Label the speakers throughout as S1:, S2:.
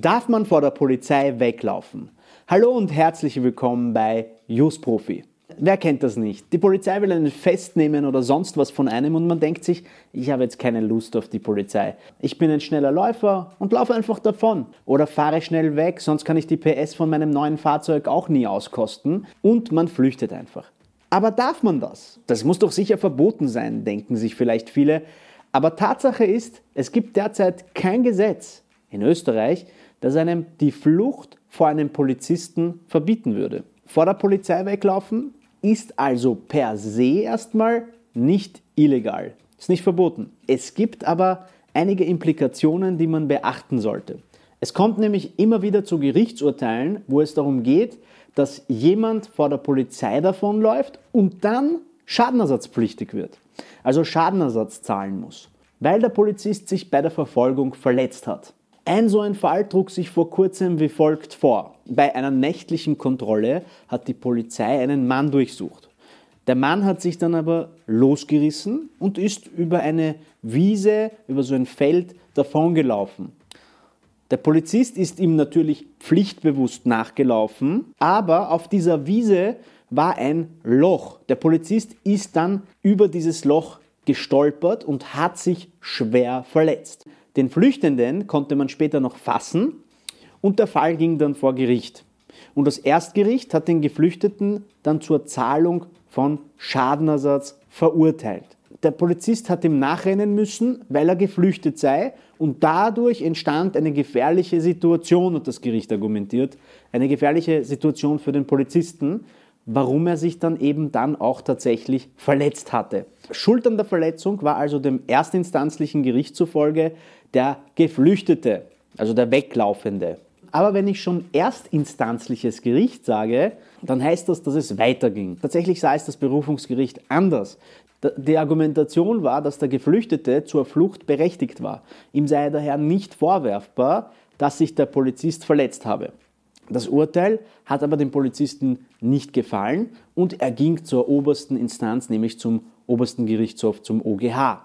S1: Darf man vor der Polizei weglaufen? Hallo und herzlich willkommen bei Just Profi. Wer kennt das nicht? Die Polizei will einen festnehmen oder sonst was von einem und man denkt sich, ich habe jetzt keine Lust auf die Polizei. Ich bin ein schneller Läufer und laufe einfach davon. Oder fahre schnell weg, sonst kann ich die PS von meinem neuen Fahrzeug auch nie auskosten. Und man flüchtet einfach. Aber darf man das? Das muss doch sicher verboten sein, denken sich vielleicht viele. Aber Tatsache ist, es gibt derzeit kein Gesetz in Österreich, das einem die Flucht vor einem Polizisten verbieten würde. Vor der Polizei weglaufen ist also per se erstmal nicht illegal. Ist nicht verboten. Es gibt aber einige Implikationen, die man beachten sollte. Es kommt nämlich immer wieder zu Gerichtsurteilen, wo es darum geht, dass jemand vor der Polizei davonläuft und dann schadenersatzpflichtig wird. Also Schadenersatz zahlen muss, weil der Polizist sich bei der Verfolgung verletzt hat. Ein so ein Fall trug sich vor kurzem wie folgt vor. Bei einer nächtlichen Kontrolle hat die Polizei einen Mann durchsucht. Der Mann hat sich dann aber losgerissen und ist über eine Wiese, über so ein Feld davongelaufen. Der Polizist ist ihm natürlich pflichtbewusst nachgelaufen, aber auf dieser Wiese war ein Loch. Der Polizist ist dann über dieses Loch gestolpert und hat sich schwer verletzt. Den Flüchtenden konnte man später noch fassen und der Fall ging dann vor Gericht. Und das Erstgericht hat den Geflüchteten dann zur Zahlung von Schadenersatz verurteilt. Der Polizist hat ihm nachrennen müssen, weil er geflüchtet sei und dadurch entstand eine gefährliche Situation, hat das Gericht argumentiert, eine gefährliche Situation für den Polizisten, warum er sich dann eben dann auch tatsächlich verletzt hatte. Schuld an der Verletzung war also dem erstinstanzlichen Gericht zufolge der Geflüchtete, also der Weglaufende. Aber wenn ich schon erstinstanzliches Gericht sage, dann heißt das, dass es weiterging. Tatsächlich sah es das Berufungsgericht anders. Die Argumentation war, dass der Geflüchtete zur Flucht berechtigt war. Ihm sei daher nicht vorwerfbar, dass sich der Polizist verletzt habe. Das Urteil hat aber dem Polizisten nicht gefallen und er ging zur obersten Instanz, nämlich zum obersten Gerichtshof, zum OGH.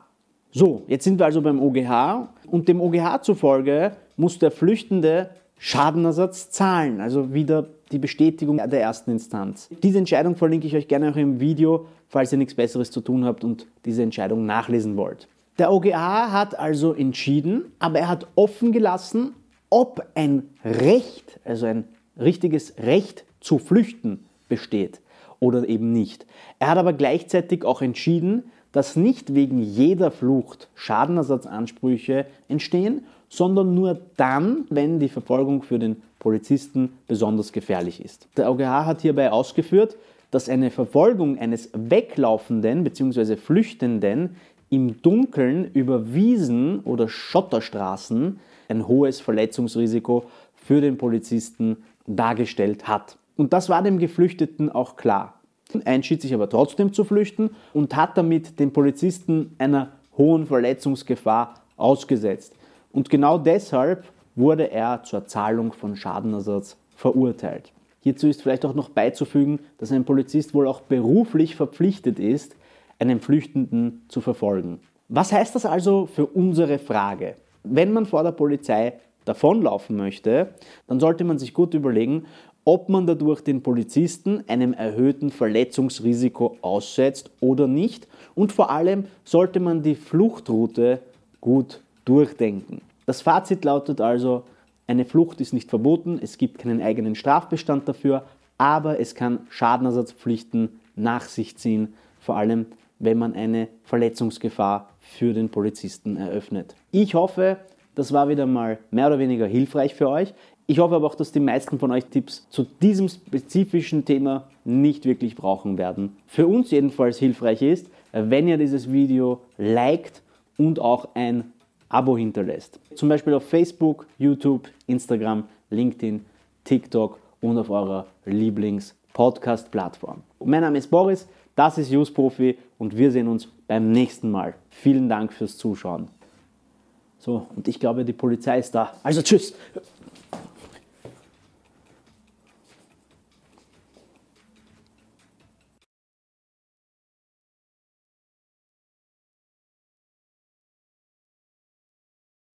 S1: So, jetzt sind wir also beim OGH und dem OGH zufolge muss der Flüchtende Schadenersatz zahlen, also wieder die Bestätigung der ersten Instanz. Diese Entscheidung verlinke ich euch gerne auch im Video, falls ihr nichts Besseres zu tun habt und diese Entscheidung nachlesen wollt. Der OGH hat also entschieden, aber er hat offen gelassen, ob ein Recht, also ein richtiges Recht zu flüchten besteht oder eben nicht. Er hat aber gleichzeitig auch entschieden, dass nicht wegen jeder Flucht Schadenersatzansprüche entstehen, sondern nur dann, wenn die Verfolgung für den Polizisten besonders gefährlich ist. Der OGH hat hierbei ausgeführt, dass eine Verfolgung eines Weglaufenden bzw. Flüchtenden im Dunkeln über Wiesen oder Schotterstraßen ein hohes Verletzungsrisiko für den Polizisten dargestellt hat. Und das war dem Geflüchteten auch klar entschied sich aber trotzdem zu flüchten und hat damit den Polizisten einer hohen Verletzungsgefahr ausgesetzt. Und genau deshalb wurde er zur Zahlung von Schadenersatz verurteilt. Hierzu ist vielleicht auch noch beizufügen, dass ein Polizist wohl auch beruflich verpflichtet ist, einen Flüchtenden zu verfolgen. Was heißt das also für unsere Frage? Wenn man vor der Polizei davonlaufen möchte, dann sollte man sich gut überlegen, ob man dadurch den Polizisten einem erhöhten Verletzungsrisiko aussetzt oder nicht. Und vor allem sollte man die Fluchtroute gut durchdenken. Das Fazit lautet also, eine Flucht ist nicht verboten, es gibt keinen eigenen Strafbestand dafür, aber es kann Schadenersatzpflichten nach sich ziehen, vor allem wenn man eine Verletzungsgefahr für den Polizisten eröffnet. Ich hoffe, das war wieder mal mehr oder weniger hilfreich für euch. Ich hoffe aber auch, dass die meisten von euch Tipps zu diesem spezifischen Thema nicht wirklich brauchen werden. Für uns jedenfalls hilfreich ist, wenn ihr dieses Video liked und auch ein Abo hinterlässt. Zum Beispiel auf Facebook, YouTube, Instagram, LinkedIn, TikTok und auf eurer Lieblings-Podcast-Plattform. Mein Name ist Boris, das ist Use Profi und wir sehen uns beim nächsten Mal. Vielen Dank fürs Zuschauen. So, und ich glaube, die Polizei ist da. Also tschüss.